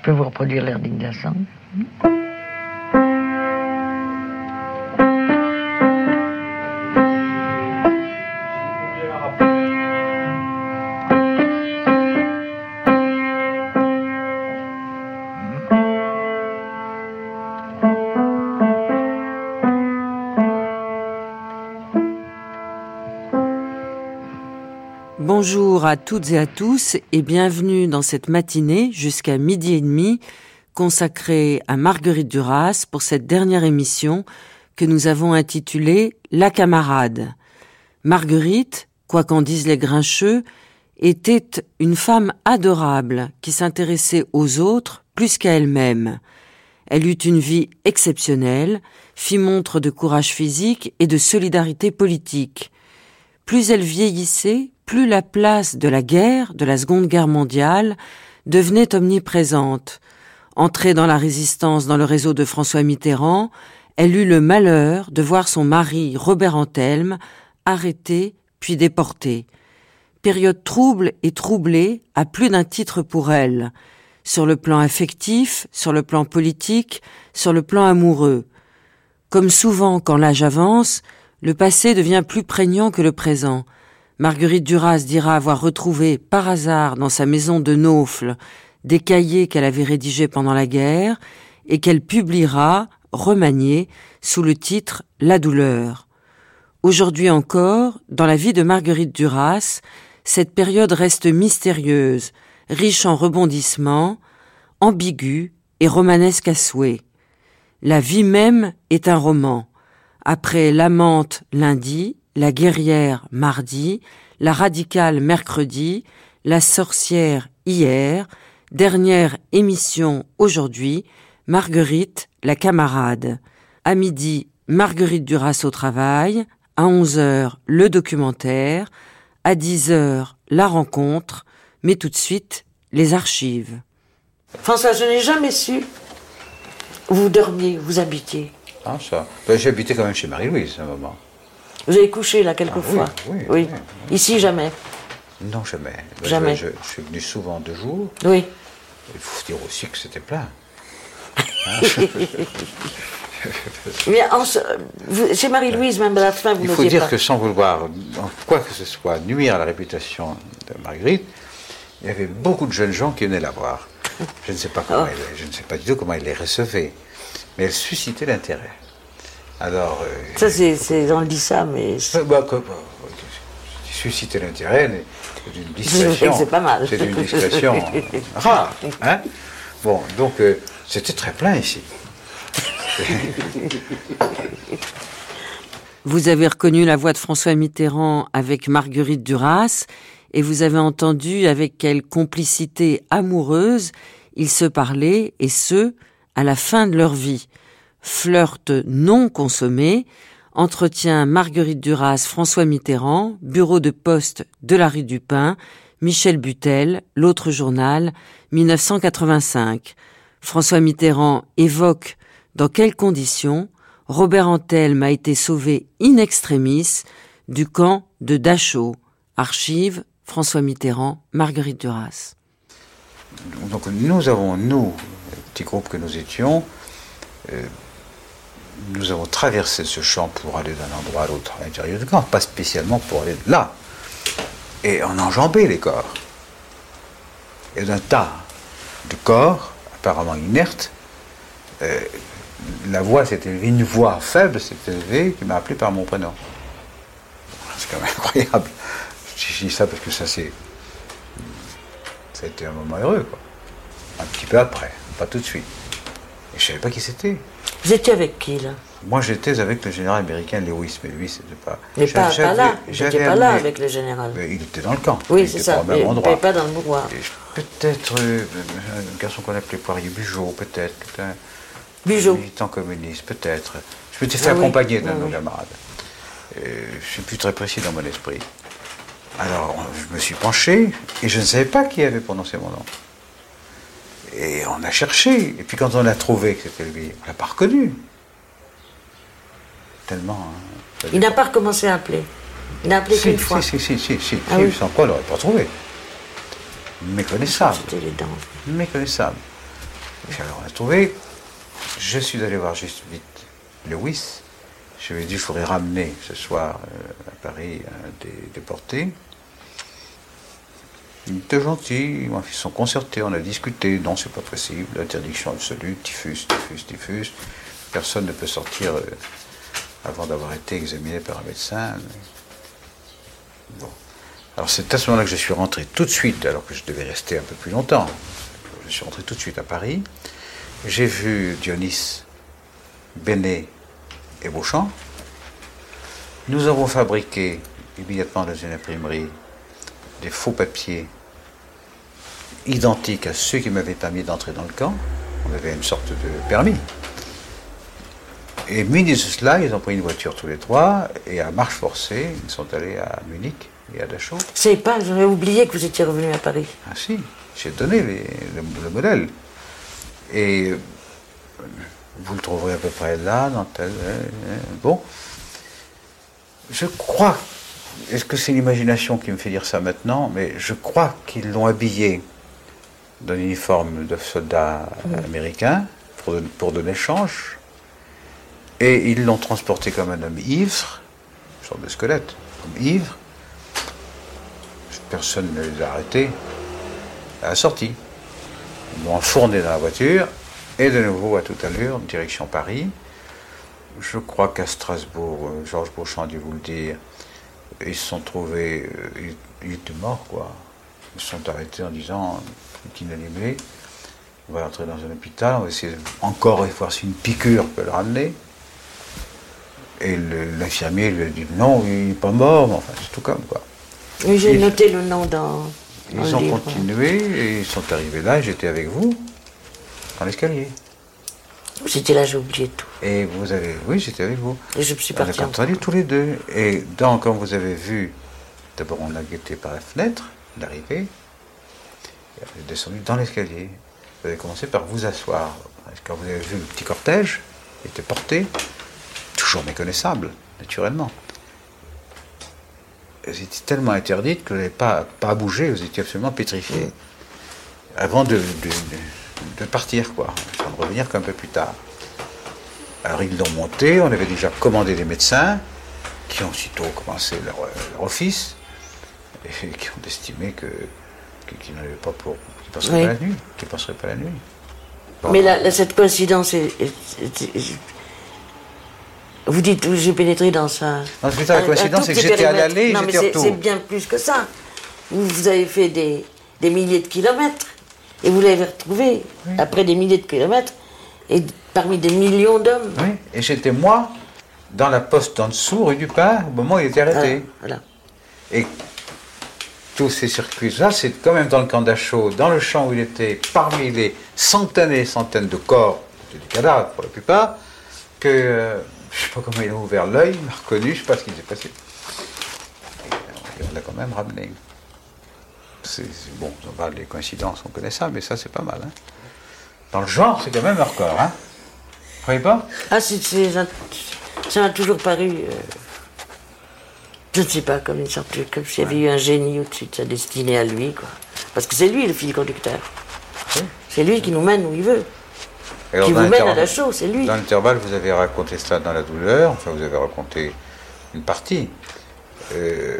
Je peux vous reproduire l'air d'indignation. Bonjour à toutes et à tous et bienvenue dans cette matinée jusqu'à midi et demi consacrée à Marguerite Duras pour cette dernière émission que nous avons intitulée La camarade. Marguerite, quoi qu'en disent les grincheux, était une femme adorable qui s'intéressait aux autres plus qu'à elle-même. Elle eut une vie exceptionnelle, fit montre de courage physique et de solidarité politique. Plus elle vieillissait, plus la place de la guerre, de la Seconde Guerre mondiale, devenait omniprésente. Entrée dans la résistance dans le réseau de François Mitterrand, elle eut le malheur de voir son mari Robert Antelme arrêté puis déporté. Période trouble et troublée à plus d'un titre pour elle, sur le plan affectif, sur le plan politique, sur le plan amoureux. Comme souvent quand l'âge avance, le passé devient plus prégnant que le présent. Marguerite Duras dira avoir retrouvé par hasard dans sa maison de Naufle des cahiers qu'elle avait rédigés pendant la guerre et qu'elle publiera, remaniés, sous le titre La douleur. Aujourd'hui encore, dans la vie de Marguerite Duras, cette période reste mystérieuse, riche en rebondissements, ambiguë et romanesque à souhait. La vie même est un roman. Après l'amante lundi, la guerrière mardi, la radicale mercredi, la sorcière hier, dernière émission aujourd'hui, Marguerite la camarade. À midi, Marguerite Duras au travail, à 11h le documentaire, à 10h la rencontre, mais tout de suite les archives. François, je n'ai jamais su. Vous dormiez, vous habitiez. Ah, ça. Ben, J'habitais quand même chez Marie-Louise à un moment. Vous avez couché là quelquefois Ah oui, oui, oui. oui, Ici, jamais. Non, jamais. Ben, Jamais. Je, je suis venu souvent deux jours. Oui. Il faut dire aussi que c'était plein. Mais ce- vous- chez Marie-Louise, même à la fin, vous Il faut dire pas. que sans vouloir, en quoi que ce soit, nuire à la réputation de Marguerite, il y avait beaucoup de jeunes gens qui venaient la voir. Je ne sais pas comment Oh. elle, je ne sais pas du tout comment elle les recevait, mais elle suscitait l'intérêt. Alors, euh, Ça, c'est, c'est- on le dit ça, mais. Bah, que- bah, susciter l'intérêt mais c'est d'une discrétion. C'est pas mal. C'est d'une discrétion rare. Hein bon, donc euh, c'était très plein ici. Vous avez reconnu la voix de François Mitterrand avec Marguerite Duras et vous avez entendu avec quelle complicité amoureuse ils se parlaient et ce, à la fin de leur vie. Flirt non consommé, entretien Marguerite Duras, François Mitterrand, bureau de poste de la rue du Pin, Michel Butel, l'autre journal, 1985. François Mitterrand évoque dans quelles conditions Robert Antelme a été sauvé in extremis du camp de Dachau. Archive François Mitterrand, Marguerite Duras. Donc nous avons, nous, petit groupe que nous étions, euh, nous avons traversé ce champ pour aller d'un endroit à l'autre à l'intérieur du camp, pas spécialement pour aller là. Et on enjambait les corps. Et d'un tas de corps, apparemment inertes, euh, la voix s'est élevée, une voix faible s'est élevée qui m'a appelé par mon prénom. C'est quand même incroyable. Je dis ça parce que ça c'est. Ça a été un moment heureux, quoi. Un petit peu après, pas tout de suite. Et je savais pas qui c'était. Vous étiez avec qui, là? Moi, j'étais avec le général américain Lewis, mais lui, c'était pas. Mais pas, pas là. N'étiez pas là avec le général. Mais il était dans le camp. Oui, c'est ça. pas au même endroit. pas dans le je- Peut-être euh, un garçon qu'on appelait Poirier Bugeaud, peut-être. Un Bugeaud. militant communiste, peut-être. Je m'étais fait Ah oui, accompagner d'un ah de nos camarades. Euh, je ne suis plus très précis dans mon esprit. Alors, je me suis penché et je ne savais pas qui avait prononcé mon nom. Et on a cherché. Et puis quand on a trouvé que c'était lui, on l'a pas reconnu. Tellement. hein, Il n'a pas recommencé à appeler. Il n'a appelé si, qu'une si, fois. Si, si, si, si, Ah si, oui. sans quoi on l'aurait pas trouvé. Méconnaissable. C'était les dents. Méconnaissable. Et puis alors on a trouvé. Je suis allé voir juste vite Lewis. Je lui ai dit, je voudrais ramener ce soir euh, à Paris un des déportés. Il était gentil, ils sont concertés, on a discuté. Non, c'est pas possible, l'interdiction absolue, typhus, typhus, typhus. Personne ne peut sortir euh, avant d'avoir été examiné par un médecin. Bon. Alors c'est à ce moment-là que je suis rentré tout de suite, alors que je devais rester un peu plus longtemps. Je suis rentré tout de suite à Paris. J'ai vu Dionys, Bénet et Beauchamp. Nous avons fabriqué immédiatement dans une imprimerie des faux papiers identiques à ceux qui m'avaient permis d'entrer dans le camp. On avait une sorte de permis. Et munis de cela, ils ont pris une voiture tous les trois et à marche forcée, ils sont allés à Munich et à Dachau. C'est pas, j'aurais oublié que vous étiez revenu à Paris. Ah si, j'ai donné le, modèle. Et euh, vous le trouverez à peu près là, dans tel. Euh, euh, bon. Je crois, est-ce que c'est l'imagination qui me fait dire ça maintenant, mais je crois qu'ils l'ont habillé d'un uniforme de soldat américain pour, pour donner change. Et ils l'ont transporté comme un homme ivre, une sorte de squelette, comme ivre. Personne ne les a arrêtés à la sortie. Ils l'ont enfourné dans la voiture et de nouveau à toute allure, direction Paris. Je crois qu'à Strasbourg, euh, Georges Beauchamp a dû vous le dire, ils se sont trouvés, euh, il, était mort quoi. Ils se sont arrêtés en disant, est inanimé, on va entrer dans un hôpital, on va essayer encore voir si une piqûre peut le ramener. Et l'infirmier lui a dit non, il n'est pas mort, mais enfin, c'est tout comme quoi. Oui, j'ai noté le nom dans. ils ont continué et ils sont arrivés là, j'étais avec vous, dans l'escalier. J'étais là, j'ai oublié tout. Et vous avez. Oui, j'étais avec vous. Et je me suis. On a entendu tous les deux. Et donc, quand vous avez vu, d'abord on a guetté par la fenêtre, l'arrivée, et après descendu dans l'escalier. Vous avez commencé par vous asseoir. Quand vous avez vu le petit cortège, il était porté, toujours méconnaissable, naturellement. Vous étiez tellement interdite que vous n'avez pas, pas bougé, vous étiez absolument pétrifié. Avant de, de, partir, quoi. Enfin, de revenir qu'un peu plus tard. Alors ils l'ont monté, on avait déjà commandé des médecins qui ont aussitôt commencé leur, office et qui ont estimé que qu'ils n'avaient pas pour qu'ils passeraient pas la nuit, qu'ils passeraient pas la nuit. Mais là, cette coïncidence est, vous dites, j'ai pénétré dans ça. Non, c'est la coïncidence, c'est que j'étais à l'aller, Non, mais c'est bien plus que ça. Vous, vous avez fait des, des, milliers de kilomètres et vous l'avez retrouvé après des milliers de kilomètres et parmi des millions d'hommes. Oui, et j'étais moi dans la poste en dessous, rue du Pain, au moment où il était arrêté. Ah, voilà. Et tous ces circuits-là, c'est quand même dans le camp d'Achau, dans le champ où il était, parmi les centaines et centaines de corps, des cadavres pour la plupart, que euh, je ne sais pas comment il a ouvert l'œil, il m'a reconnu, je ne sais pas ce qui s'est passé. Et on l'a quand même ramené. C'est, bon, on parle des coïncidences, on connaît ça, mais ça c'est pas mal. Hein. Dans le genre, c'est quand même un record, hein Vous croyez pas? Ah, c'est, ça m'a toujours paru, euh, je ne sais pas, comme une sorte comme s'il y avait eu un génie au-dessus de sa destinée à lui, quoi. Parce que c'est lui le fil conducteur. C'est lui qui nous mène où il veut qui vous mène à la chose, c'est lui. Dans l'intervalle, vous avez raconté cela dans la douleur, enfin vous avez raconté une partie. Euh,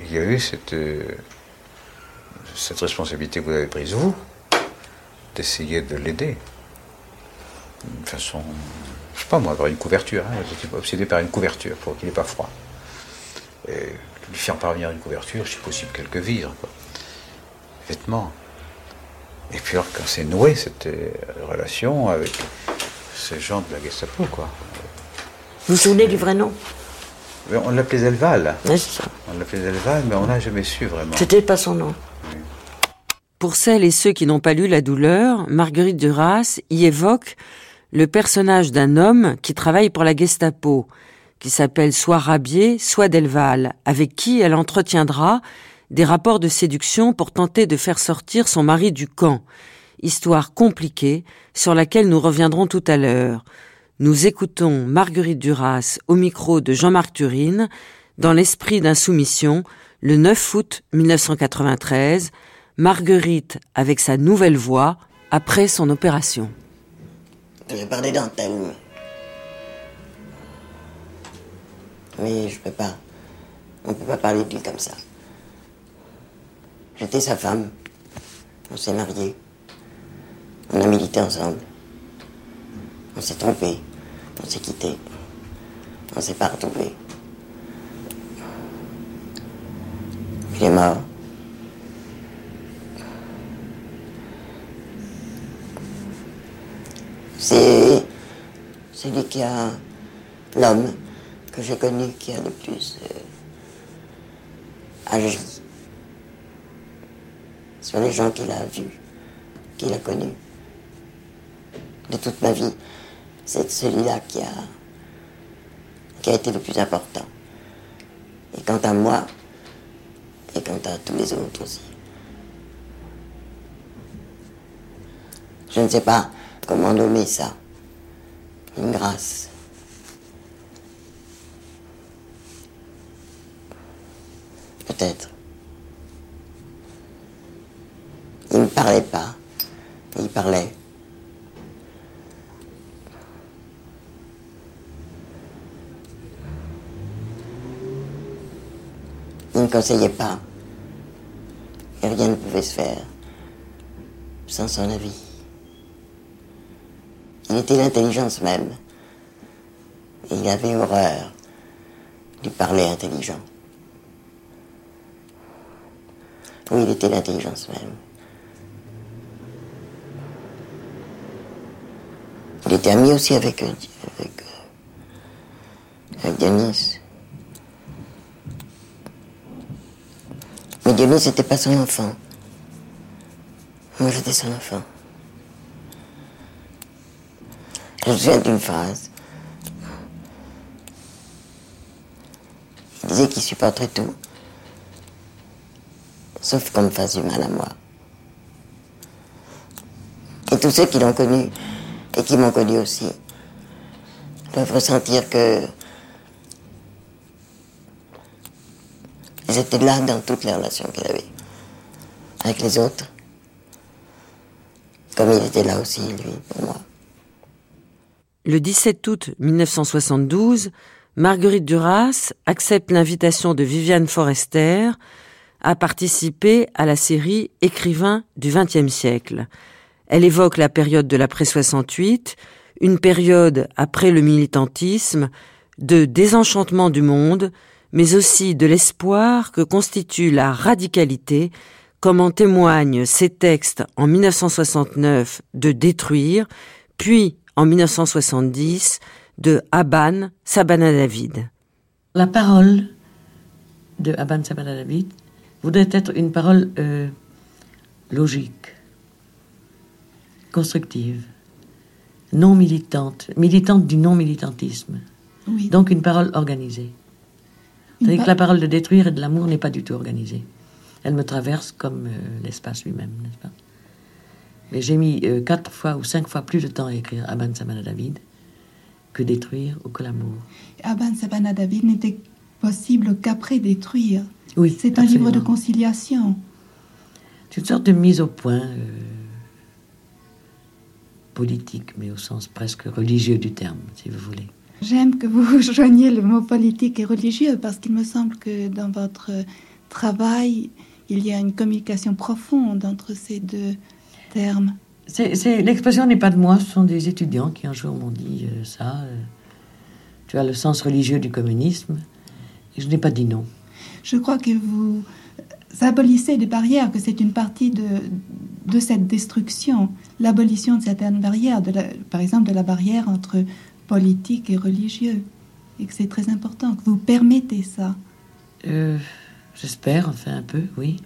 il y a eu cette, euh, cette responsabilité que vous avez prise, vous, d'essayer de l'aider. D'une façon, je sais pas moi, avoir une couverture. Hein, vous étiez obsédé par une couverture pour qu'il n'ait pas froid. Et lui faire parvenir une couverture, si possible quelques vivres, quoi. vêtements. Et puis alors, quand c'est noué cette euh, relation avec ces gens de la Gestapo, quoi. Vous vous souvenez du vrai nom? On l'appelait Zelval. Oui, c'est ça. On l'appelait Zelval, mais on n'a jamais su vraiment. C'était pas son nom. Pour celles et ceux qui n'ont pas lu La douleur, Marguerite Duras y évoque le personnage d'un homme qui travaille pour la Gestapo, qui s'appelle soit Rabier, soit Delval, avec qui elle entretiendra des rapports de séduction pour tenter de faire sortir son mari du camp. Histoire compliquée sur laquelle nous reviendrons tout à l'heure. Nous écoutons Marguerite Duras au micro de Jean-Marc Turine dans l'esprit d'insoumission le 9 août 1993. Marguerite avec sa nouvelle voix après son opération. Je parlais d'Anthelme. Mais je peux pas. On peut pas parler de lui comme ça. J'étais sa femme. On s'est mariés. On a milité ensemble. On s'est trompé. On s'est quitté. On s'est pas retrouvés. Il est mort. C'est celui qui a l'homme que j'ai connu qui a le plus euh, agi sur les gens qu'il a vus, qu'il a connus. De toute ma vie, c'est celui-là qui a, qui a été le plus important. Et quant à moi, quant à tous les autres aussi. Je ne sais pas comment nommer ça. Une grâce. Peut-être. Il ne parlait pas. Il parlait. Il ne conseillait pas. Et rien ne pouvait se faire sans son avis. Il était l'intelligence même. Et il avait horreur du parler intelligent. Oui, il était l'intelligence même. Il était ami aussi avec, avec, avec Dionys. Dionys n'était pas son enfant. Moi, j'étais son enfant. Je me souviens d'une phrase. Il disait qu'il supporterait tout, sauf qu'on me fasse du mal à moi. Et tous ceux qui l'ont connu, et qui m'ont connu aussi, doivent ressentir que ils étaient là dans toutes les relations qu'il avait avec les autres, comme il était là aussi, lui, pour moi. Le 17 août 1972, Marguerite Duras accepte l'invitation de Viviane Forester à participer à la série Écrivains du XXe siècle. Elle évoque la période de l'après 68, une période après le militantisme, de désenchantement du monde, mais aussi de l'espoir que constitue la radicalité, comme en témoignent ses textes en 1969 de Détruire, puis en 1970 de Aban Sabana David. La parole de Aban Sabana David voudrait être une parole euh, logique, constructive, non militante, militante du non-militantisme. Donc une parole organisée. Cest que la parole de détruire et de l'amour n'est pas du tout organisée. Elle me traverse comme euh, l'espace lui-même, n'est-ce pas? Mais j'ai mis euh, quatre fois ou cinq fois plus de temps à écrire Aban Sabana David que détruire ou que l'amour. Aban Sabana David n'était possible qu'après détruire. Oui. C'est un livre de conciliation. C'est une sorte de mise au point euh, politique, mais au sens presque religieux du terme, si vous voulez. J'aime que vous joigniez le mot politique et religieux parce qu'il me semble que dans votre travail, il y a une communication profonde entre ces deux c'est, l'expression n'est pas de moi, ce sont des étudiants qui un jour m'ont dit euh, ça. Euh, tu as le sens religieux du communisme. Et je n'ai pas dit non. Je crois que vous abolissez des barrières, que c'est une partie de, de cette destruction, l'abolition de certaines barrières, de par exemple de la barrière entre politique et religieux, et que c'est très important, que vous permettez ça. Euh, j'espère, enfin un peu, oui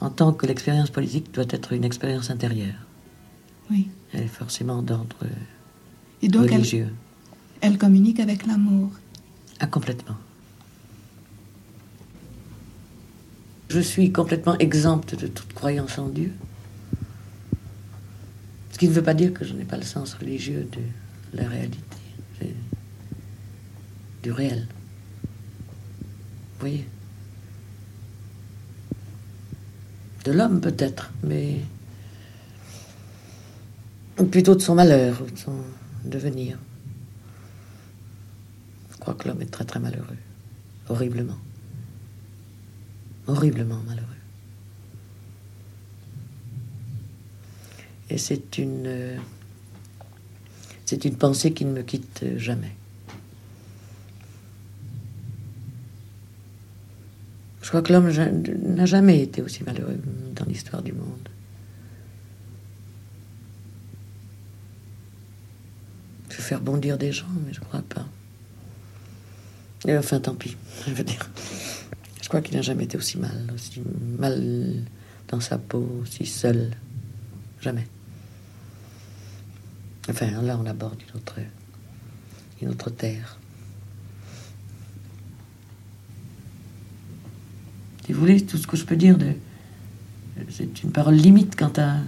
en tant que l'expérience politique doit être une expérience intérieure. Oui. Elle est forcément d'ordre religieux. Elle, elle communique avec l'amour. Ah, complètement. Je suis complètement exempte de toute croyance en Dieu. Ce qui ne veut pas dire que je n'ai pas le sens religieux de la réalité, du réel. Vous voyez De l'homme peut-être, mais Plutôt de son malheur, de son devenir. Je crois que l'homme est très très malheureux. Horriblement. Horriblement malheureux. Et c'est une. C'est une pensée qui ne me quitte jamais. Je crois que l'homme n'a jamais été aussi malheureux dans l'histoire du monde. Je vais faire bondir des gens, mais je crois pas. Et enfin, tant pis, je veux dire. Je crois qu'il n'a jamais été aussi mal, aussi mal dans sa peau, aussi seul. Jamais. Enfin, là, on aborde une autre, une autre terre. Si vous voulez, tout ce que je peux dire, de, c'est une parole limite quant à,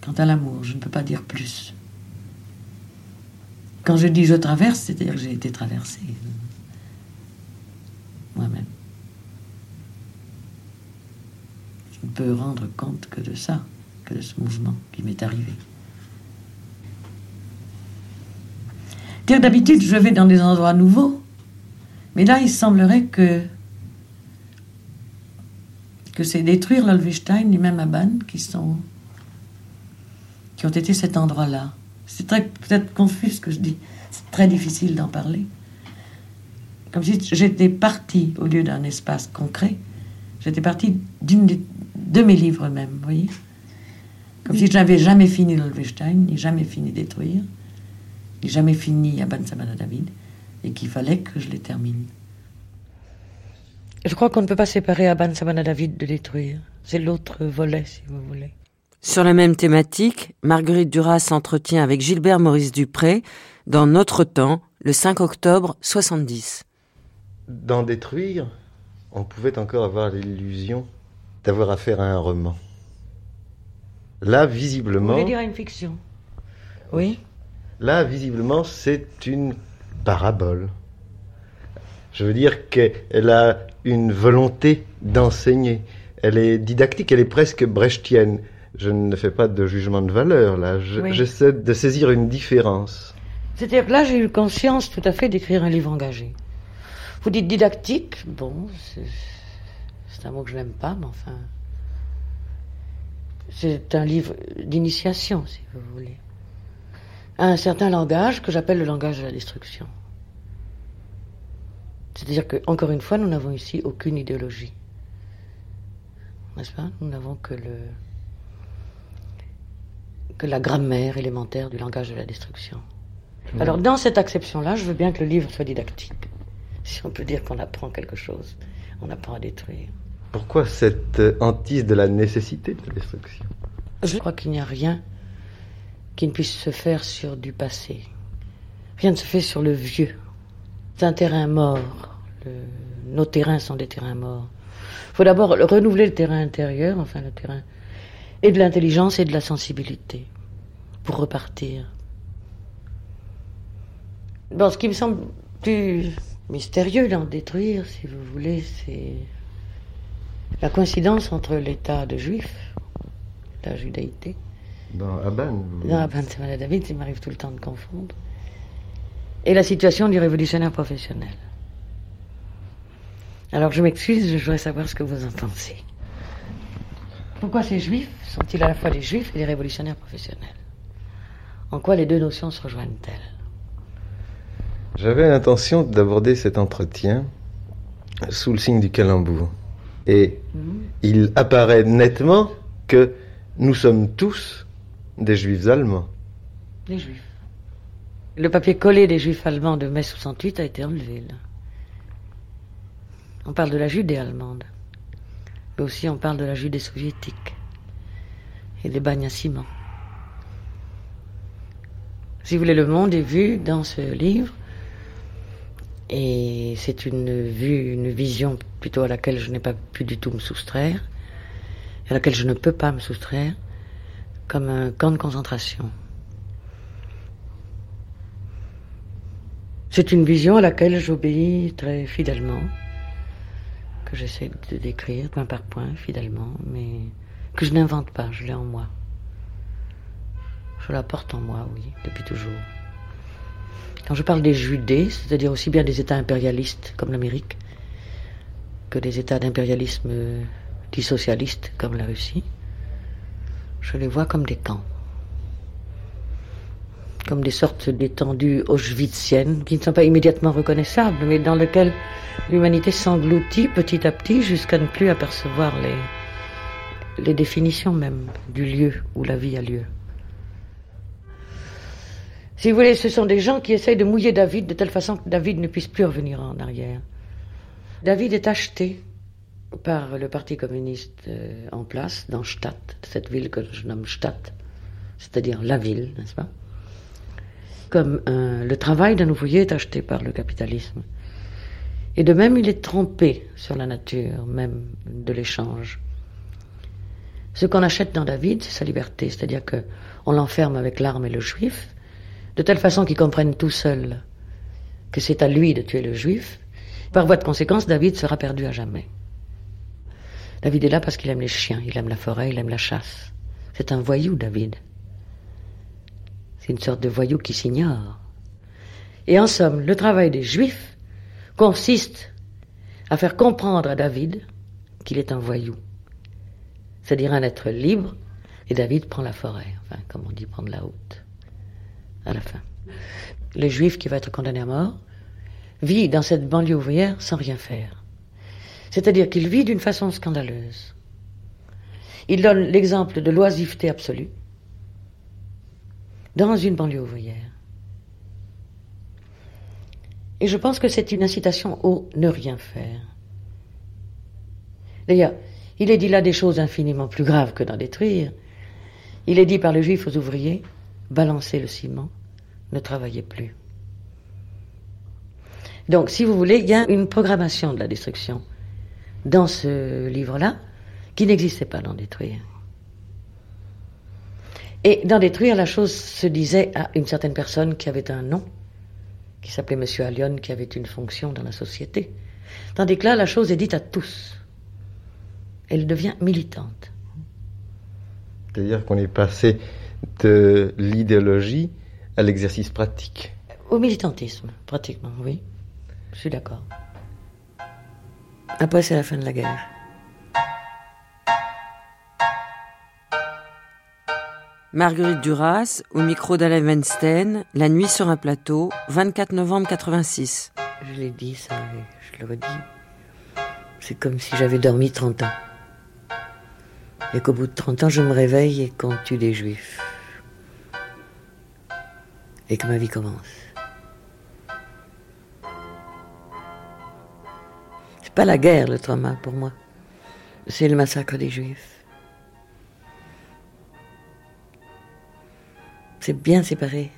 quant à l'amour. Je ne peux pas dire plus. Quand je dis je traverse, c'est-à-dire que j'ai été traversé moi-même. Je ne peux rendre compte que de ça, que de ce mouvement qui m'est arrivé. D'habitude, je vais dans des endroits nouveaux, mais là, il semblerait que que c'est détruire l'Olvestein, les mêmes Aban, qui sont qui ont été cet endroit-là. C'est très peut-être confus ce que je dis. C'est très difficile d'en parler. Comme si j'étais partie au lieu d'un espace concret. J'étais partie d'une de mes livres même, vous voyez. Comme si je n'avais jamais fini l'Olvestein, ni jamais fini détruire jamais fini à Ban David et qu'il fallait que je les termine. Je crois qu'on ne peut pas séparer à Ban David de détruire. C'est l'autre volet, si vous voulez. Sur la même thématique, Marguerite Duras s'entretient avec Gilbert Maurice Dupré dans Notre Temps, le 5 octobre 70. Dans Détruire, on pouvait encore avoir l'illusion d'avoir affaire à un roman. Là, visiblement. Vous voulez dire à une fiction? Oui. Là, visiblement, c'est une parabole. Je veux dire qu'elle a une volonté d'enseigner. Elle est didactique, elle est presque brechtienne. Je ne fais pas de jugement de valeur, là. J'essaie de saisir une différence. C'est-à-dire que là, j'ai eu conscience tout à fait d'écrire un livre engagé. Vous dites didactique, bon, c'est un mot que je n'aime pas, mais enfin. C'est un livre d'initiation, si vous voulez un certain langage que j'appelle le langage de la destruction. C'est-à-dire que, encore une fois, nous n'avons ici aucune idéologie. N'est-ce pas? Nous n'avons que le que la grammaire élémentaire du langage de la destruction. Alors, dans cette acception-là, je veux bien que le livre soit didactique. Si on peut dire qu'on apprend quelque chose, on apprend à détruire. Pourquoi cette hantise de la nécessité de la destruction? Je crois qu'il n'y a rien qui ne puisse se faire sur du passé. Rien ne se fait sur le vieux. C'est un terrain mort. nos terrains sont des terrains morts. Il faut d'abord renouveler le terrain intérieur, enfin le terrain, et de l'intelligence et de la sensibilité, pour repartir. Bon, ce qui me semble plus mystérieux d'en détruire, si vous voulez, c'est la coïncidence entre l'état de juif, la judaïté, dans Aban Dans Aban, c'est David, il m'arrive tout le temps de confondre. Et la situation du révolutionnaire professionnel. Alors je m'excuse, je voudrais savoir ce que vous en pensez. Pourquoi ces juifs sont-ils à la fois des juifs et des révolutionnaires professionnels? En quoi les deux notions se rejoignent-elles? J'avais l'intention d'aborder cet entretien sous le signe du calembour. Et mhm. il apparaît nettement que nous sommes tous des juifs allemands. Des juifs. Le papier collé des juifs allemands de mai 68 a été enlevé. On parle de la Judée allemande. Mais aussi on parle de la Judée soviétique. Et des bagnes à ciment. Si vous voulez, le monde est vu dans ce livre. Et c'est une vue, une vision plutôt à laquelle je n'ai pas pu du tout me soustraire. À laquelle je ne peux pas me soustraire comme un camp de concentration. C'est une vision à laquelle j'obéis très fidèlement, que j'essaie de décrire point par point, fidèlement, mais que je n'invente pas, je l'ai en moi. Je la porte en moi, oui, depuis toujours. Quand je parle des Judées, c'est-à-dire aussi bien des États impérialistes comme l'Amérique, que des États d'impérialisme dits socialistes comme la Russie, je les vois comme des camps. Comme des sortes d'étendues auschwitziennes qui ne sont pas immédiatement reconnaissables, mais dans lesquelles l'humanité s'engloutit petit à petit jusqu'à ne plus apercevoir les, les définitions même du lieu où la vie a lieu. Si vous voulez, ce sont des gens qui essayent de mouiller David de telle façon que David ne puisse plus revenir en arrière. David est acheté par le Parti communiste euh, en place dans Stadt, cette ville que je nomme Stadt, c'est-à-dire la ville, n'est-ce pas? Comme le travail d'un ouvrier est acheté par le capitalisme. Et de même, il est trompé sur la nature même de l'échange. Ce qu'on achète dans David, c'est sa liberté, c'est-à-dire qu'on l'enferme avec l'arme et le juif, de telle façon qu'il comprenne tout seul que c'est à lui de tuer le juif, par voie de conséquence, David sera perdu à jamais. David est là parce qu'il aime les chiens, il aime la forêt, il aime la chasse. C'est un voyou, David. C'est une sorte de voyou qui s'ignore. Et en somme, le travail des Juifs consiste à faire comprendre à David qu'il est un voyou, c'est-à-dire un être libre, et David prend la forêt, enfin, comme on dit, prendre la haute à la fin. Le juif qui va être condamné à mort vit dans cette banlieue ouvrière sans rien faire. C'est-à-dire qu'il vit d'une façon scandaleuse. Il donne l'exemple de l'oisiveté absolue dans une banlieue ouvrière. Et je pense que c'est une incitation au ne rien faire. D'ailleurs, il est dit là des choses infiniment plus graves que d'en détruire. Il est dit par le juif aux ouvriers, balancez le ciment, ne travaillez plus. Donc, si vous voulez, il y a une programmation de la destruction dans ce livre-là qui n'existait pas dans Détruire. Et dans Détruire, la chose se disait à une certaine personne qui avait un nom, qui s'appelait Monsieur Allion, qui avait une fonction dans la société. Tandis que là, la chose est dite à tous. Elle devient militante. C'est-à-dire qu'on est passé de l'idéologie à l'exercice pratique. Au militantisme, pratiquement, oui. Je suis d'accord. Après, c'est la fin de la guerre. Marguerite Duras, au micro d'Alain Weinstein, La nuit sur un plateau, 24 novembre 86. Je l'ai dit, ça, je le redis. C'est comme si j'avais dormi 30 ans. Et qu'au bout de 30 ans, je me réveille et qu'on tue des juifs. Et que ma vie commence. Pas la guerre, le trauma, pour moi. C'est le massacre des juifs. C'est bien séparé.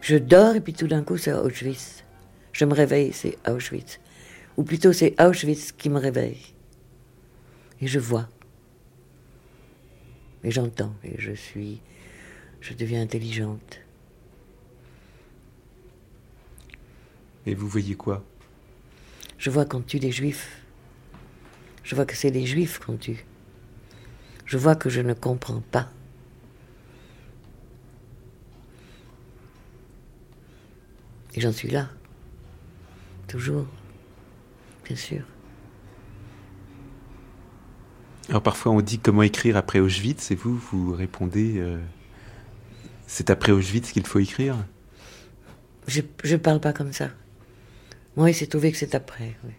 Je dors et puis tout d'un coup c'est Auschwitz. Je me réveille, c'est Auschwitz. Ou plutôt c'est Auschwitz qui me réveille. Et je vois. Et j'entends. Et je suis. Je deviens intelligente. Et vous voyez quoi? Je vois qu'on tue des juifs. Je vois que c'est des juifs qu'on tue. Je vois que je ne comprends pas. Et j'en suis là. Toujours. Bien sûr. Alors parfois on dit comment écrire après Auschwitz et vous, vous répondez euh, c'est après Auschwitz qu'il faut écrire? Je ne parle pas comme ça. Moi, il s'est trouvé que c'est après. Oui.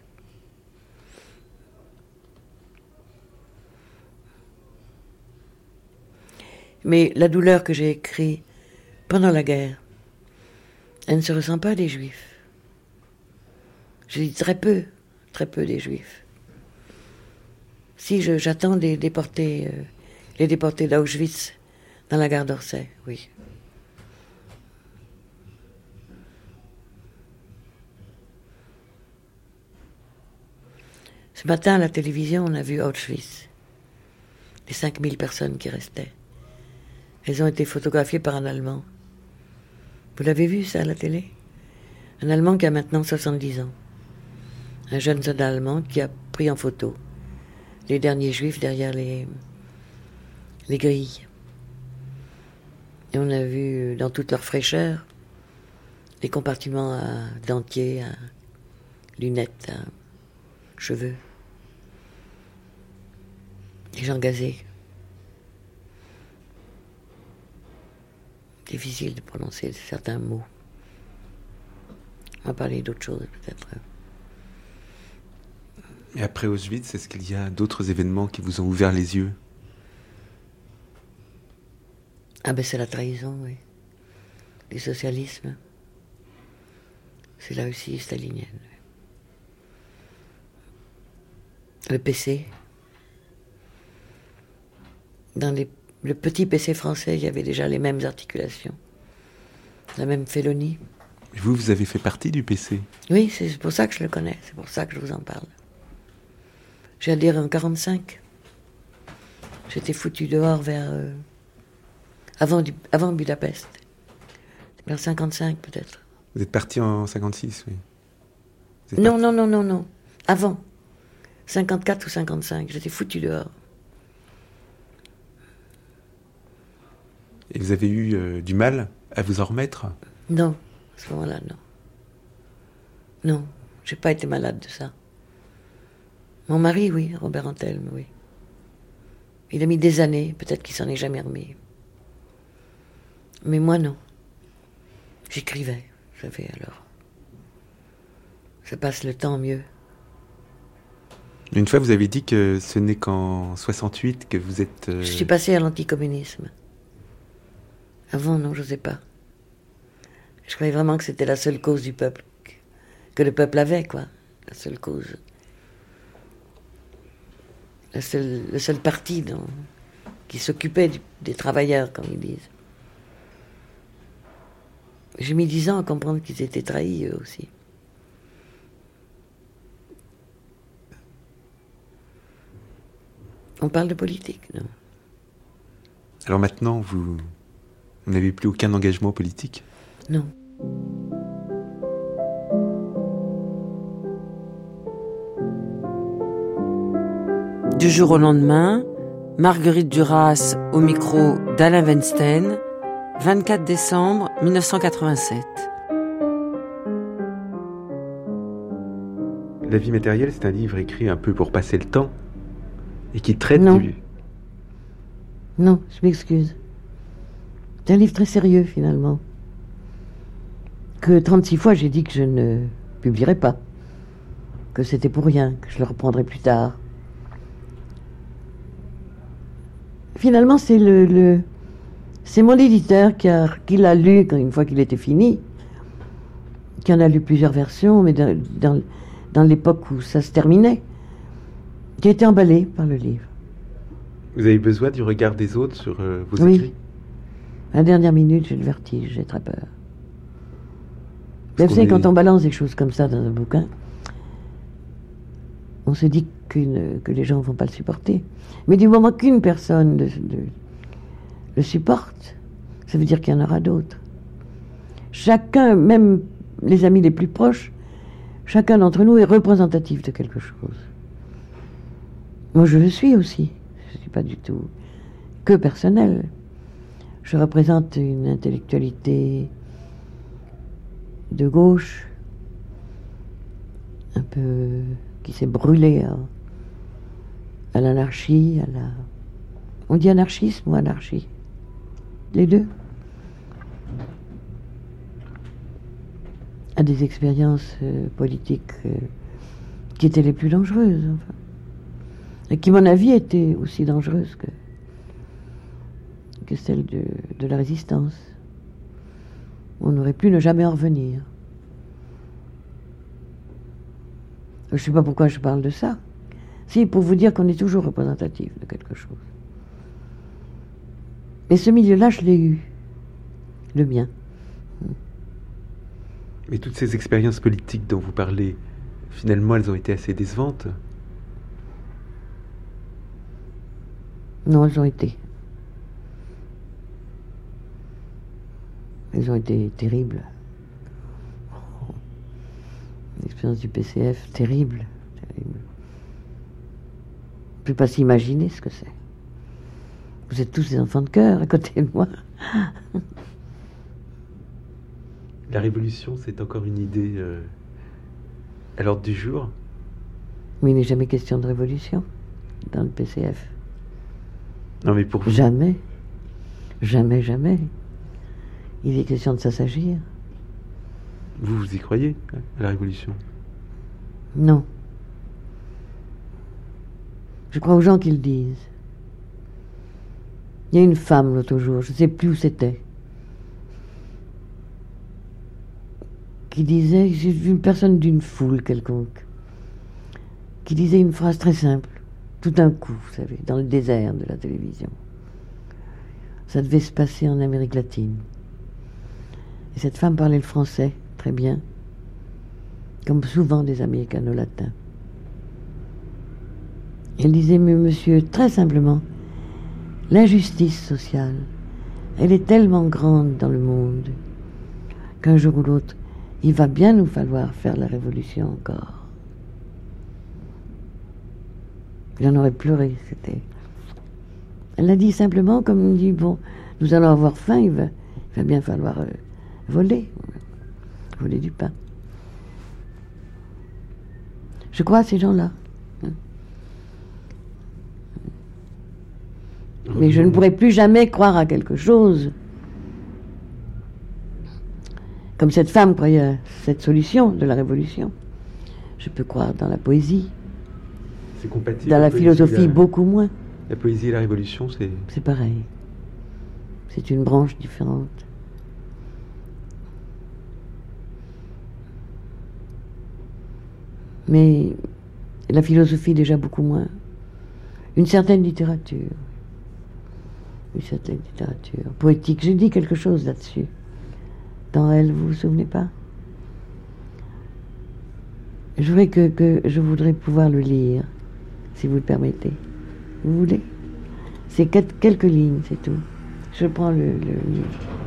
Mais la douleur que j'ai écrite pendant la guerre, elle ne se ressent pas des juifs. Je dis très peu, très peu des juifs. Si j'attends des déportés, euh, les déportés d'Auschwitz dans la gare d'Orsay, oui. Ce matin, à la télévision, on a vu Auschwitz. Les 5000 personnes qui restaient. Elles ont été photographiées par un Allemand. Vous l'avez vu, ça, à la télé? Un Allemand qui a maintenant 70 ans. Un jeune soldat allemand qui a pris en photo les derniers juifs derrière les, les grilles. Et on a vu dans toute leur fraîcheur les compartiments à dentiers, à lunettes, à cheveux. Les gens gazés. Difficile de prononcer certains mots. On va parler d'autres choses peut-être. Et après Auschwitz, est-ce qu'il y a d'autres événements qui vous ont ouvert les yeux? Ah ben c'est la trahison, oui. Du socialisme. C'est la Russie stalinienne. Le PC. Dans les- le petit PC français, il y avait déjà les mêmes articulations. La même félonie. Et Vous, vous avez fait partie du PC. Oui, c'est pour ça que je le connais, c'est pour ça que je vous en parle. J'ai adhéré en 45. J'étais foutu dehors vers. euh, avant, du- avant Budapest. Vers 55 peut-être. Vous êtes parti en 56, oui. Non, parti- non, non, non, non. Avant. 54 ou 55. J'étais foutu dehors. Et vous avez eu euh, du mal à vous en remettre Non, à ce moment-là, non. Non, j'ai pas été malade de ça. Mon mari, oui, Robert Antelme, oui. Il a mis des années, peut-être qu'il s'en est jamais remis. Mais moi, non. J'écrivais, savez, alors. Ça passe le temps mieux. Une fois, vous avez dit que ce n'est qu'en 68 que vous êtes... euh, Je suis passé à l'anticommunisme. Avant, non, je sais pas. Je croyais vraiment que c'était la seule cause du peuple, que- le peuple avait, quoi. La seule cause. Le seul parti dont- qui s'occupait des travailleurs, comme ils disent. J'ai mis dix ans à comprendre qu'ils étaient trahis, eux aussi. On parle de politique, non? Alors maintenant, vous, vous n'avez plus aucun engagement politique Non. Du jour au lendemain, Marguerite Duras au micro d'Alain Weinstein, 24 décembre 1987. La vie matérielle, c'est un livre écrit un peu pour passer le temps et qui traite Non. du... Non, je m'excuse. C'est un livre très sérieux, finalement. Que 36 fois, j'ai dit que je ne publierais pas. Que c'était pour rien, que je le reprendrais plus tard. Finalement, c'est le, le- c'est mon éditeur qui, a- qui l'a lu une fois qu'il était fini, qui en a lu plusieurs versions, mais dans, dans- dans l'époque où ça se terminait, qui a été emballé par le livre. Vous avez besoin du regard des autres sur euh, vos Oui. écrits? À la dernière minute, j'ai le vertige, j'ai très peur. Vous savez, est- quand on balance des choses comme ça dans un bouquin, on se dit que les gens ne vont pas le supporter. Mais du moment qu'une personne le supporte, ça veut dire qu'il y en aura d'autres. Chacun, même les amis les plus proches, chacun d'entre nous est représentatif de quelque chose. Moi, je le suis aussi. Je ne suis pas du tout que personnel. Je représente une intellectualité de gauche, un peu qui s'est brûlée à, à l'anarchie, à la. On dit anarchisme ou anarchie? Les deux. À des expériences euh, politiques euh, qui étaient les plus dangereuses, enfin. Et qui, à mon avis, étaient aussi dangereuses que, que celles de, de la résistance. On aurait pu ne jamais en revenir. Je ne sais pas pourquoi je parle de ça. Si, pour vous dire qu'on est toujours représentatif de quelque chose. Mais ce milieu-là, je l'ai eu. Le mien. Mais toutes ces expériences politiques dont vous parlez, finalement, elles ont été assez décevantes? Non, elles ont été. Elles ont été terribles. L'expérience du PCF, terrible. terrible. peux pas s'imaginer ce que c'est. Vous êtes tous des enfants de cœur à côté de moi. La révolution, c'est encore une idée euh, à l'ordre du jour Mais il n'est jamais question de révolution dans le PCF. Non, mais pour vous. Jamais. Jamais, jamais. Il est question de s'assagir. Vous, vous y croyez, à la révolution? Non. Je crois aux gens qui le disent. Il y a une femme l'autre jour, je ne sais plus où c'était, qui disait, j'ai vu une personne d'une foule quelconque, qui disait une phrase très simple, tout d'un coup, vous savez, dans le désert de la télévision. Ça devait se passer en Amérique latine. Et cette femme parlait le français très bien, comme souvent des américano-latins. Elle disait, mais monsieur, très simplement, l'injustice sociale, elle est tellement grande dans le monde qu'un jour ou l'autre, il va bien nous falloir faire la révolution encore. J'en aurais pleuré, c'était. Elle l'a dit simplement comme on dit, bon, nous allons avoir faim, il va, bien falloir euh, voler, voler du pain. Je crois à ces gens-là. Mais je ne pourrai plus jamais croire à quelque chose. Comme cette femme croyait à cette solution de la révolution. Je peux croire dans la poésie. C'est compatible. Dans la philosophie, la- beaucoup moins. La poésie et la révolution, c'est. C'est pareil. C'est une branche différente. Mais la philosophie, déjà beaucoup moins. Une certaine littérature. Une certaine littérature poétique. J'ai dit quelque chose là-dessus. Dans elle, vous vous souvenez pas? Je voudrais que, je voudrais pouvoir le lire, si vous le permettez. Vous voulez? C'est quel- quelques lignes, c'est tout. Je prends le, le livre.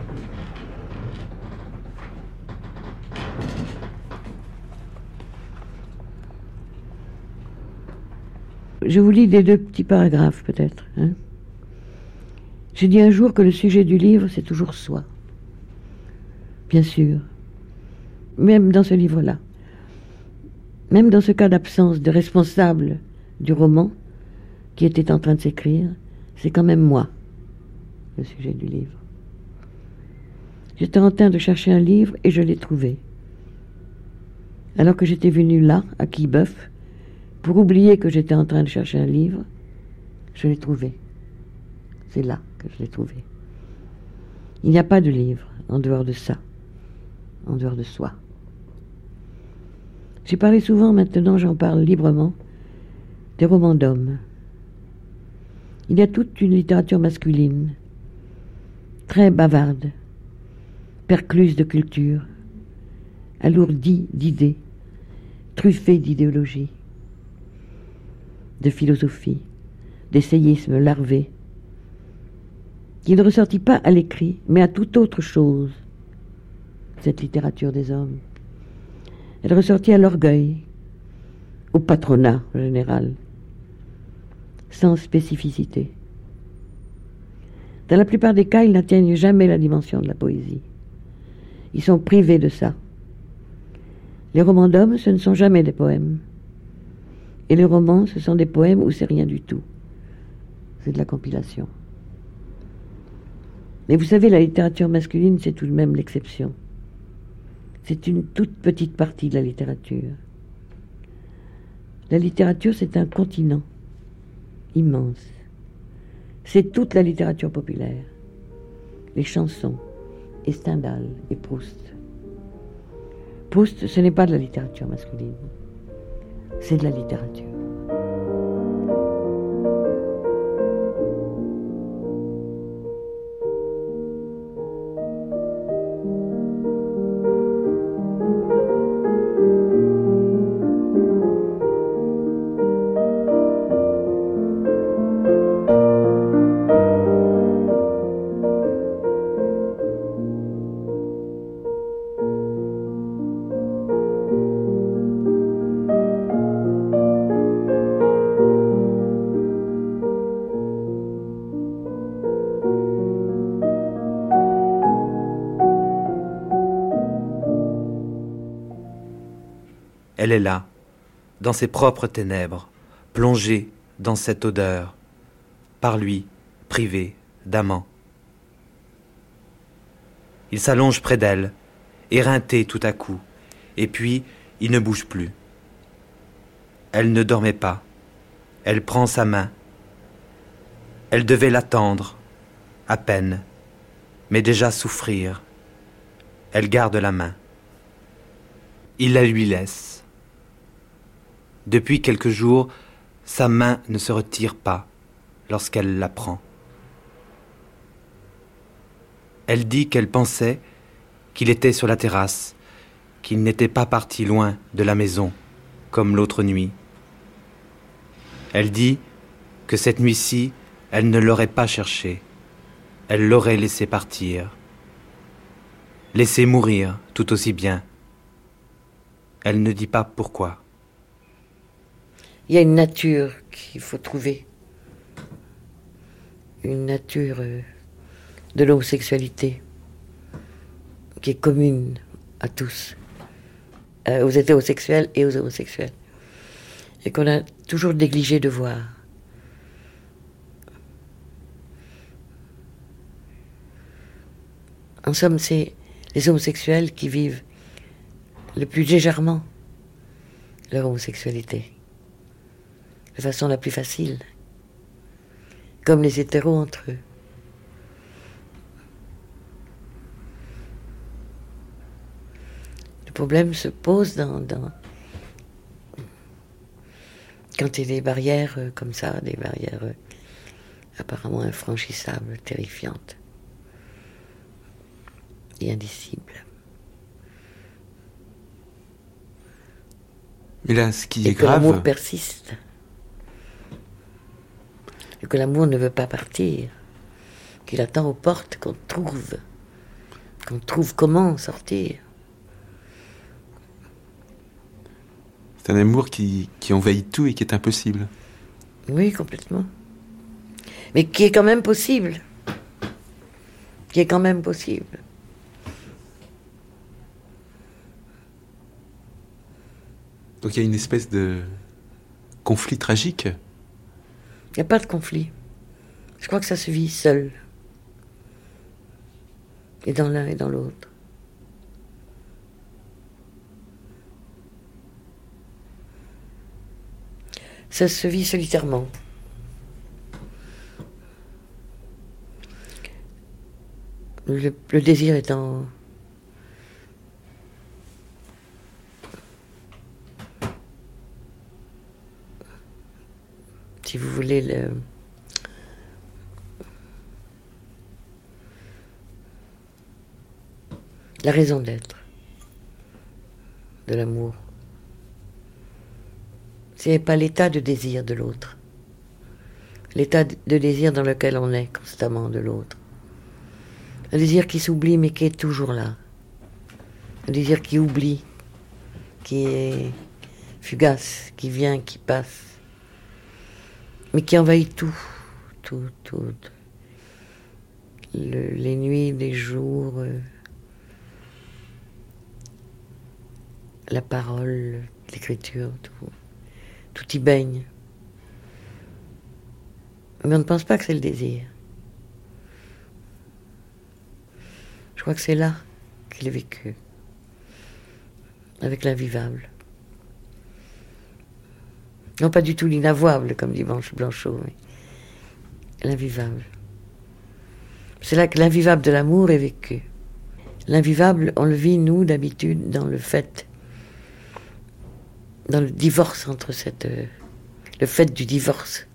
Je vous lis des deux petits paragraphes, peut-être. hein. J'ai dit un jour que le sujet du livre, c'est toujours soi. Bien sûr. Même dans ce livre-là. Même dans ce cas d'absence de responsable du roman qui était en train de s'écrire, c'est quand même moi, le sujet du livre. J'étais en train de chercher un livre et je l'ai trouvé. Alors que j'étais venu là, à Quillebeuf, pour oublier que j'étais en train de chercher un livre, je l'ai trouvé. C'est là que je l'ai trouvé. Il n'y a pas de livre en dehors de ça, en dehors de soi. J'ai parlé souvent, maintenant j'en parle librement, des romans d'hommes. Il y a toute une littérature masculine, très bavarde, percluse de culture, alourdie d'idées, truffée d'idéologie, de philosophie, d'essayisme larvé, qui ne ressortit pas à l'écrit, mais à toute autre chose, cette littérature des hommes. Elle ressortit à l'orgueil, au patronat général, sans spécificité. Dans la plupart des cas, ils n'atteignent jamais la dimension de la poésie. Ils sont privés de ça. Les romans d'hommes, ce ne sont jamais des poèmes. Et les romans, ce sont des poèmes où c'est rien du tout. C'est de la compilation. Mais vous savez, la littérature masculine, c'est tout de même l'exception. C'est une toute petite partie de la littérature. La littérature, c'est un continent immense. C'est toute la littérature populaire. Les chansons, et Stendhal, et Proust. Proust, ce n'est pas de la littérature masculine. C'est de la littérature. Elle est là, dans ses propres ténèbres, plongée dans cette odeur, par lui, privé d'amant. Il s'allonge près d'elle, éreinté tout à coup, et puis il ne bouge plus. Elle ne dormait pas. Elle prend sa main. Elle devait l'attendre, à peine, mais déjà souffrir. Elle garde la main. Il la lui laisse. Depuis quelques jours, sa main ne se retire pas lorsqu'elle la prend. Elle dit qu'elle pensait qu'il était sur la terrasse, qu'il n'était pas parti loin de la maison, comme l'autre nuit. Elle dit que cette nuit-ci, elle ne l'aurait pas cherché, elle l'aurait laissé partir, laissé mourir tout aussi bien. Elle ne dit pas pourquoi. Il y a une nature qu'il faut trouver. Une nature euh, de l'homosexualité qui est commune à tous, euh, aux hétérosexuels et aux homosexuels, et qu'on a toujours négligé de voir. En somme, c'est les homosexuels qui vivent le plus légèrement leur homosexualité, de façon la plus facile, comme les hétéros entre eux. Le problème se pose dans, quand il y a des barrières euh, comme ça, des barrières euh, apparemment infranchissables, terrifiantes et indicibles. Mais là, ce qui et est que grave. persiste. Et que l'amour ne veut pas partir. Qu'il attend aux portes qu'on trouve. Qu'on trouve comment sortir. C'est un amour qui, qui envahit tout et qui est impossible. Oui, complètement. Mais qui est quand même possible. Qui est quand même possible. Donc il y a une espèce de conflit tragique. Il n'y a pas de conflit. Je crois que ça se vit seul. Et dans l'un et dans l'autre. Ça se vit solitairement. Le, le désir étant si vous voulez, le, la raison d'être de l'amour. C'est pas l'état de désir de l'autre, l'état de désir dans lequel on est constamment de l'autre. Un désir qui s'oublie mais qui est toujours là. Un désir qui oublie, qui est fugace, qui vient, qui passe mais qui envahit tout, tout, tout. Le, les nuits, les jours, euh, la parole, l'écriture, tout. Tout y baigne. Mais on ne pense pas que c'est le désir. Je crois que c'est là qu'il est vécu, avec l'invivable. Non pas du tout l'inavouable, comme dit Blanchot, mais l'invivable. C'est là que l'invivable de l'amour est vécu. L'invivable, on le vit, nous, d'habitude, dans le fait, dans le divorce entre cette. le fait du divorce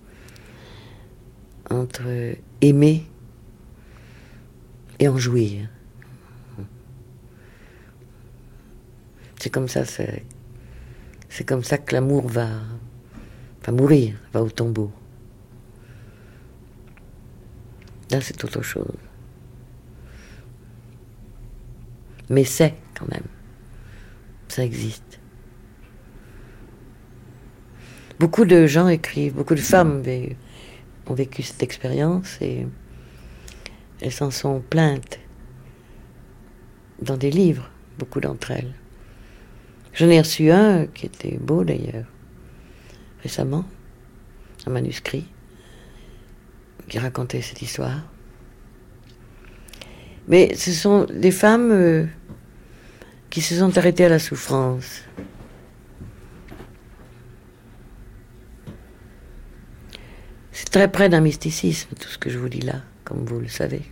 entre aimer et en jouir. C'est comme ça, c'est comme ça que l'amour va, va mourir, va au tombeau. Là, c'est autre chose. Mais c'est quand même. Ça existe. Beaucoup de gens écrivent, beaucoup de femmes ont vécu cette expérience et elles s'en sont plaintes dans des livres, beaucoup d'entre elles. J'en ai reçu un qui était beau d'ailleurs, récemment, un manuscrit qui racontait cette histoire. Mais ce sont des femmes euh, qui se sont arrêtées à la souffrance. C'est très près d'un mysticisme, tout ce que je vous dis là, comme vous le savez.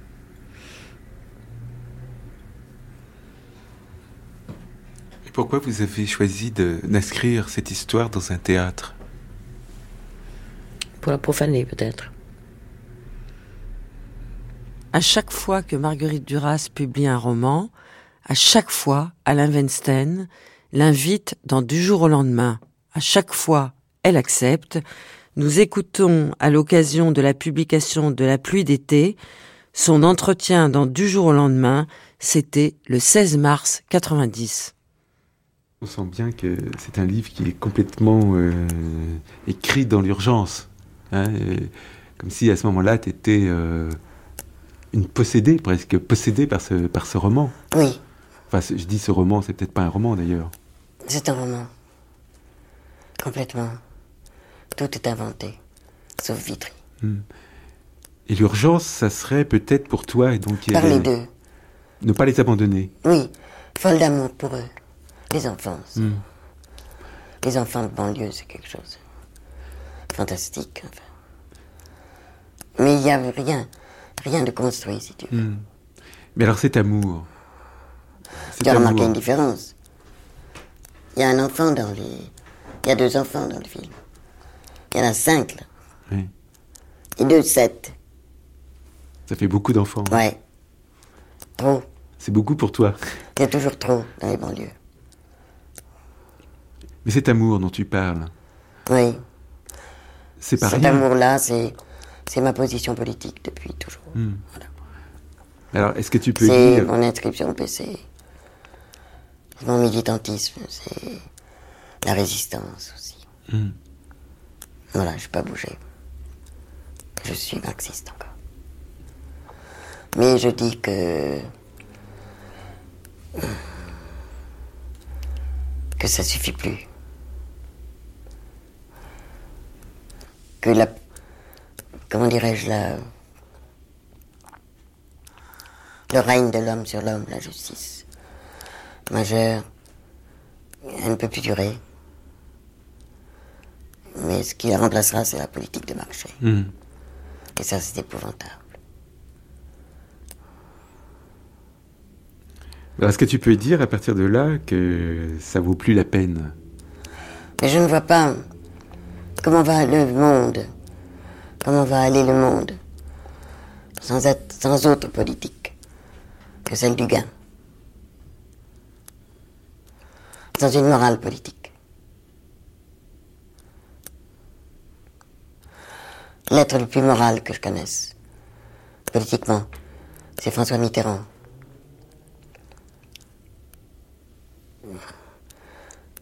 Et pourquoi vous avez choisi d'inscrire cette histoire dans un théâtre? Pour la profaner peut-être. À chaque fois que Marguerite Duras publie un roman, à chaque fois, Alain Weinstein l'invite dans Du jour au lendemain. À chaque fois, elle accepte. Nous écoutons, à l'occasion de la publication de La pluie d'été, son entretien dans Du jour au lendemain. C'était le 16 mars 90. On sent bien que c'est un livre qui est complètement euh, écrit dans l'urgence. Hein, euh, comme si à ce moment-là, tu étais euh, une possédée, presque possédée par ce, par ce roman. Oui. Enfin, je dis ce roman, c'est peut-être pas un roman d'ailleurs. C'est un roman. Complètement. Tout est inventé, sauf Vitry. Hmm. Et l'urgence, ça serait peut-être pour toi et donc Par les deux. Ne pas les abandonner. Oui, folle d'amour pour eux. Les enfants. Hmm. Les enfants de banlieue, c'est quelque chose. Fantastique, enfin. Mais il n'y a rien, rien de construit, si tu veux. Hmm. Mais alors cet amour. Tu as remarqué une différence. Il y a un enfant dans les. Il y a deux enfants dans le film. Il y en a cinq, là. Oui. Et deux, sept. Ça fait beaucoup d'enfants. Hein. Ouais. Trop. C'est beaucoup pour toi. Il y a toujours trop dans les banlieues. Mais cet amour dont tu parles. Oui. C'est pas Cet amour-là, c'est, ma position politique depuis toujours. Hmm. Alors, est-ce que tu peux c'est dire... mon inscription au PC. C'est mon militantisme. C'est la résistance aussi. Hmm. Voilà, je n'ai pas bougé. Je suis marxiste encore. Mais je dis que. que ça suffit plus. Que la. Comment dirais-je la. Le règne de l'homme sur l'homme, la justice majeure, elle ne peut plus durer. Mais ce qui la remplacera, c'est la politique de marché. Hmm. Et ça, c'est épouvantable. Est-ce que tu peux dire à partir de là que ça vaut plus la peine? Mais je ne vois pas comment va le monde, comment va aller le monde? Sans, être, sans autre politique que celle du gain. Sans une morale politique. L'être le plus moral que je connaisse, politiquement, c'est François Mitterrand.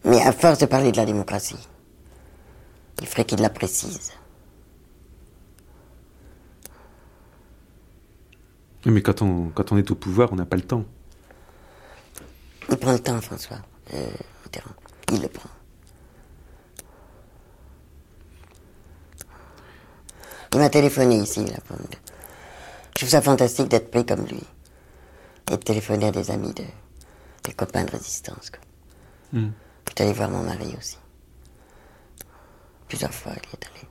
Mais à force de parler de la démocratie, il ferait qu'il la précise. Mais quand on, quand on est au pouvoir, on n'a pas le temps. Il prend le temps, François euh. Il le prend. Il m'a téléphoné ici. Là, pour... Je trouve ça fantastique d'être pris comme lui. Et de téléphoner à des amis, de, des copains de résistance. Quoi. Hmm. Je suis allé voir mon mari aussi. Plusieurs fois, il est allé.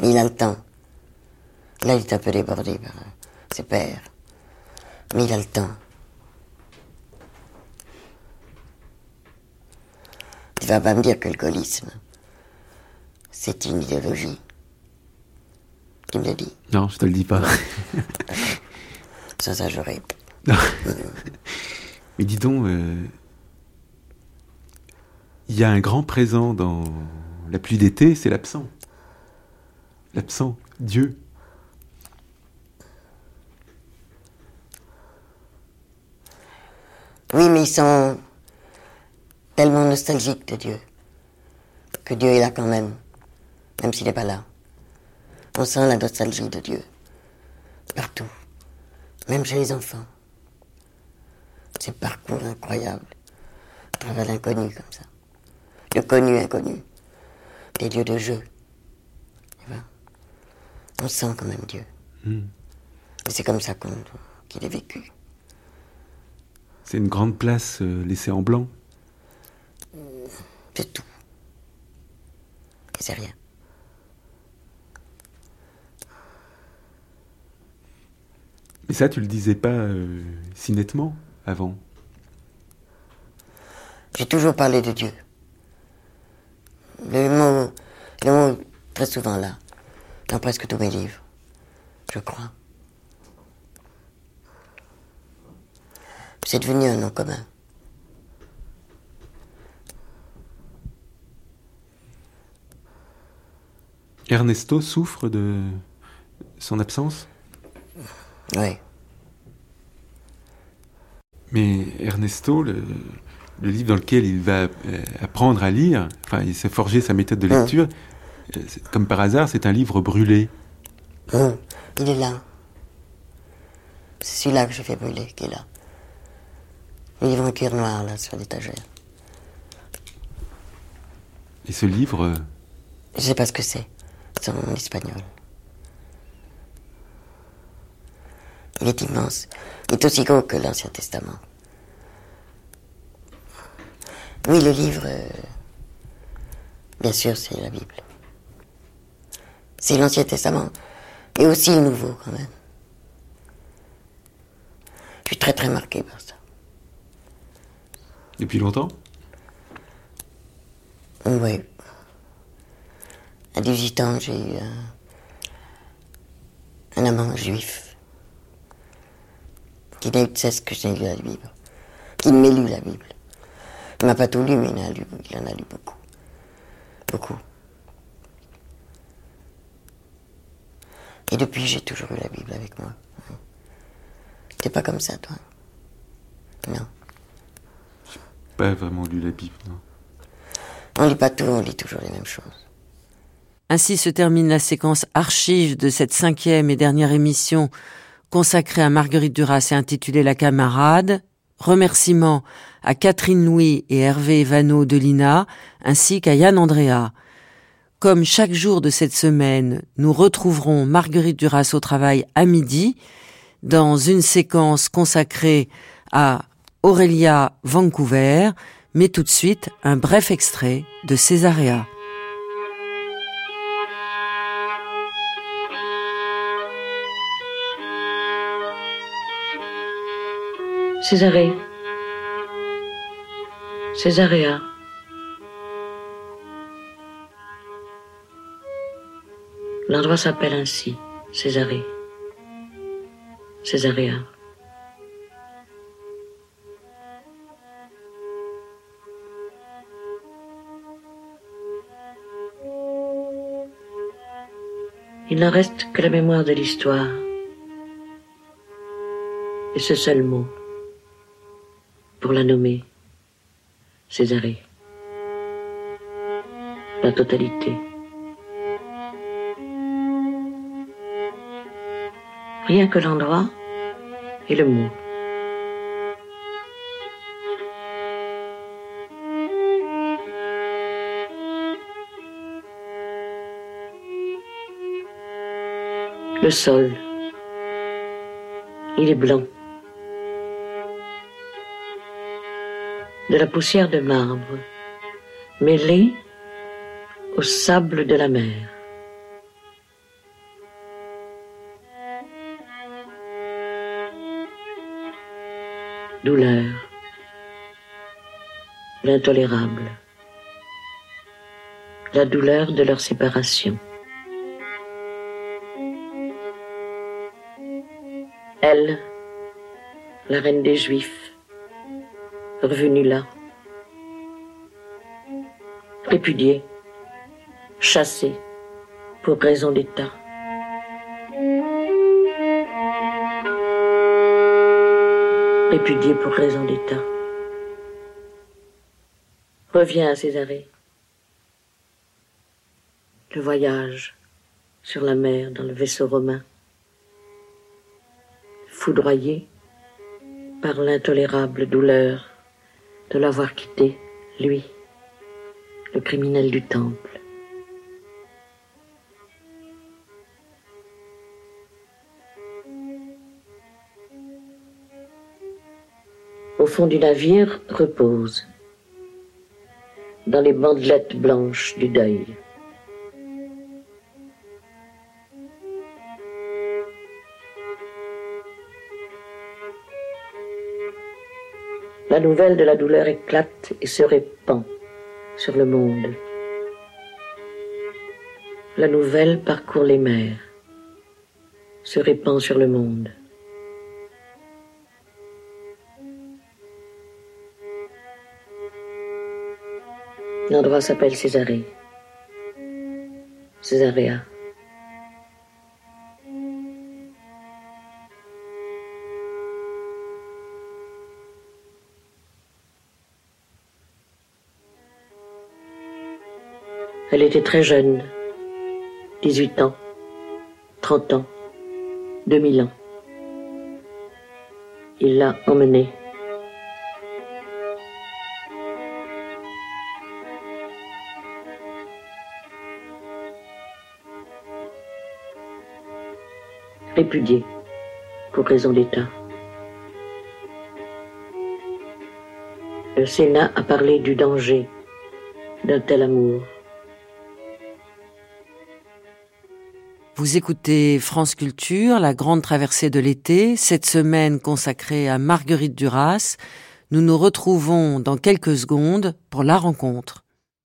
Mais il a le temps. Là, il est un peu débordé par euh, ses pères. Mais il a le temps. Tu vas pas me dire que le gaullisme, c'est une idéologie. Tu me le dis Non, je te le dis pas. Sans ça, j'aurais. Mais dis donc, euh, il y a un grand présent dans la pluie d'été, c'est l'absent. L'absent, Dieu. Oui, mais ils sont tellement nostalgiques de Dieu que Dieu est là quand même, même s'il n'est pas là. On sent la nostalgie de Dieu partout, même chez les enfants. Ces parcours incroyables travers l'inconnu comme ça. Le connu inconnu. Des lieux de jeu. On sent quand même Dieu. Et c'est comme ça qu'on- qu'il est vécu. C'est une grande place euh, laissée en blanc? C'est tout. C'est rien. Mais ça, tu le disais pas euh, si nettement avant? J'ai toujours parlé de Dieu. Le mot, le mot très souvent là, dans presque tous mes livres, je crois. C'est devenu un nom commun. Ernesto souffre de son absence? Oui. Mais Ernesto, le, le livre dans lequel il va euh, apprendre à lire, enfin, il s'est forgé sa méthode de lecture, euh, comme par hasard, c'est un livre brûlé. Hum, Il est là. C'est celui-là que j'ai fait brûler, qui est là. Le livre en cuir noir, là, sur l'étagère. Et ce livre, euh, Je sais pas ce que c'est. C'est en espagnol. Il est immense. Il est aussi gros que l'Ancien Testament. Oui, le livre, euh, bien sûr, c'est la Bible. C'est l'Ancien Testament. Et aussi le Nouveau, quand même. Je suis très très marqué par ça. depuis longtemps? Oui. À 18 ans, j'ai eu un, un amant juif qui n'a eu de cesse que j'ai lu la Bible, qui m'ait lu la Bible. Il m'a pas tout lu, mais il en a lu, il en a lu beaucoup. Beaucoup. Et depuis, j'ai toujours eu la Bible avec moi. T'es pas comme ça, toi Non. Pas vraiment lu la Bible, non. On lit pas tout, on lit toujours les mêmes choses. Ainsi se termine la séquence archive de cette cinquième et dernière émission consacrée à Marguerite Duras et intitulée La camarade. Remerciements à Catherine Louis et Hervé Evano de l'INA, ainsi qu'à Yann Andrea. Comme chaque jour de cette semaine, nous retrouverons Marguerite Duras au travail à midi, dans une séquence consacrée à Aurélia Vancouver, mais tout de suite un bref extrait de Césaréa. Césarée. Césaréa. L'endroit s'appelle ainsi, Césarée. Césaréa. Il n'en reste que la mémoire de l'histoire. Et ce seul mot pour la nommer Césarée. La totalité. Rien que l'endroit et le mot. Le sol. Il est blanc. De la poussière de marbre, mêlée au sable de la mer. Douleur, l'intolérable, la douleur de leur séparation. Elle, la reine des Juifs, revenue là, répudiée, chassée pour raison d'État. Répudiée pour raison d'État. Reviens à Césarée. Le voyage sur la mer dans le vaisseau romain. Foudroyé par l'intolérable douleur de l'avoir quitté, lui, le criminel du temple. Au fond du navire repose, dans les bandelettes blanches du deuil. La nouvelle de la douleur éclate et se répand sur le monde. La nouvelle parcourt les mers, se répand sur le monde. L'endroit s'appelle Césarée. Césaréa. Très jeune, 18 ans, 30 ans, 2000 ans. Il l'a emmenée. Répudiée pour raison d'État. Le Sénat a parlé du danger d'un tel amour. Vous écoutez France Culture, la grande traversée de l'été, cette semaine consacrée à Marguerite Duras. Nous nous retrouvons dans quelques secondes pour la rencontre.